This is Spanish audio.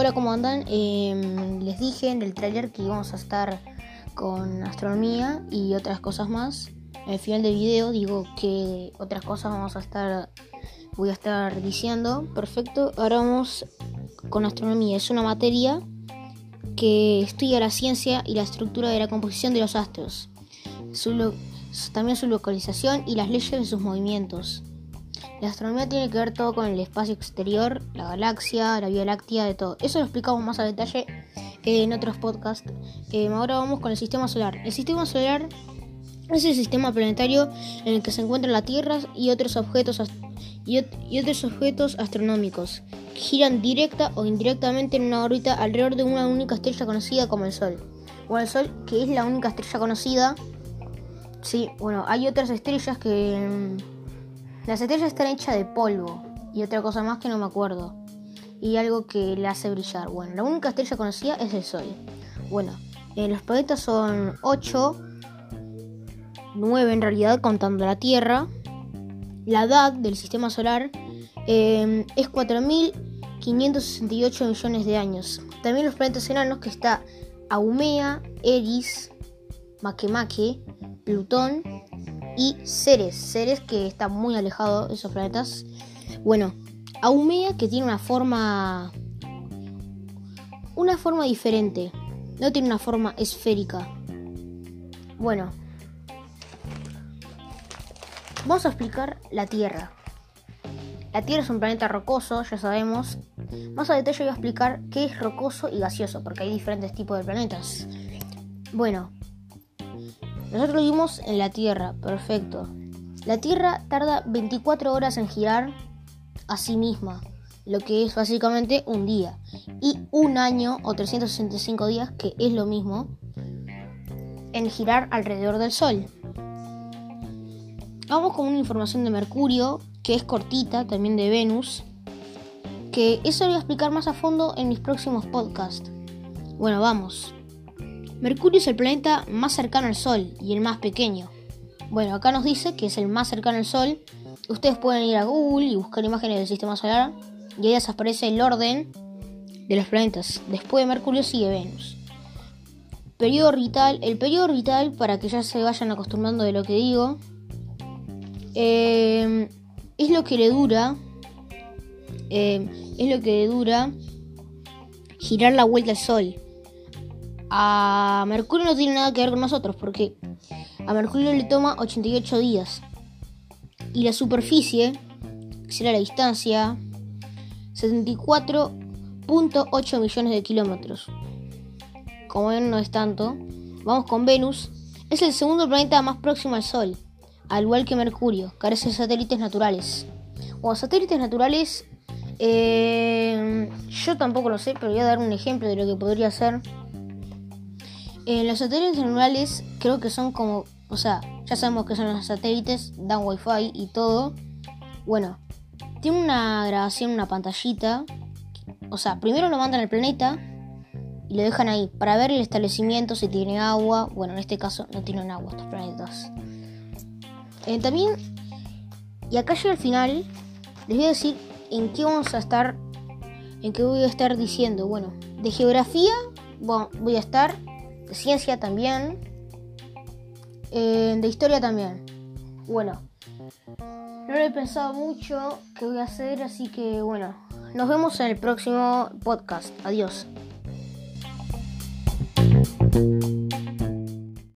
Hola, ¿cómo andan? Em, les dije en el trailer que íbamos a estar con astronomía y otras cosas más. El final del video digo que otras cosas vamos a estar, voy a estar diciendo. Perfecto, ahora vamos con astronomía. Es una materia que estudia la ciencia y la estructura de la composición de los astros, también su localización y las leyes de sus movimientos. La astronomía tiene que ver todo con el espacio exterior, la galaxia, la Vía Láctea, de todo. Eso lo explicamos más a detalle en otros podcasts. Eh, ahora vamos con el sistema solar. El sistema solar es el sistema planetario en el que se encuentran la Tierra y otros objetos, y, otros objetos astronómicos que giran directa o indirectamente en una órbita alrededor de una única estrella conocida como el Sol. O el Sol, que es la única estrella conocida. Sí, bueno, hay otras estrellas que las estrellas están hechas de polvo y otra cosa más que no me acuerdo. Y algo que le hace brillar. Bueno, la única estrella conocida es el Sol. Bueno, eh, los planetas son 8, 9 en realidad contando la Tierra. La edad del sistema solar eh, es 4.568 millones de años. También los planetas enanos que está Aumea, Eris, Makemake, Plutón y Ceres. Ceres que está muy alejado de esos planetas. Bueno, Aumea que tiene una forma. Una forma diferente. No tiene una forma esférica. Bueno. Vamos a explicar la Tierra. La Tierra es un planeta rocoso, ya sabemos. Más a detalle voy a explicar qué es rocoso y gaseoso, porque hay diferentes tipos de planetas. Bueno, nosotros vivimos en la Tierra, perfecto. La Tierra tarda 24 horas en girar a sí misma, lo que es básicamente un día. Y un año o 365 días, que es lo mismo, en girar alrededor del Sol. Vamos con una información de Mercurio, que es cortita, también de Venus, que eso lo voy a explicar más a fondo en mis próximos podcasts. Bueno, vamos. Mercurio es el planeta más cercano al Sol y el más pequeño. Bueno, acá nos dice que es el más cercano al Sol. Ustedes pueden ir a Google y buscar imágenes del sistema solar y ahí les aparece el orden de los planetas. Después de Mercurio sigue Venus. Periodo orbital. El periodo orbital, para que ya se vayan acostumbrando de lo que digo, eh, es lo que le dura. Eh, es lo que le dura girar la vuelta al Sol a Mercurio no tiene nada que ver con nosotros porque a Mercurio le toma 88 días. Y la superficie, que será la distancia, 74.8 millones de kilómetros. Como ven, no es tanto. Vamos con Venus. Es el segundo planeta más próximo al Sol, al igual que Mercurio. Carece de satélites naturales. O satélites naturales, eh, yo tampoco lo sé, pero voy a dar un ejemplo de lo que podría ser. Eh, los satélites naturales creo que son como, o sea, ya sabemos que son los satélites, dan wifi y todo. Bueno, tiene una grabación, una pantallita. O sea, primero lo mandan al planeta y lo dejan ahí para ver el establecimiento, si tiene agua. Bueno, en este caso no tienen agua estos planetas. Eh, también, y acá llega al final, les voy a decir en qué vamos a estar, en qué voy a estar diciendo. Bueno, de geografía bueno, voy a estar ciencia también, eh, de historia también. Bueno, no lo he pensado mucho qué voy a hacer, así que bueno, nos vemos en el próximo podcast. Adiós.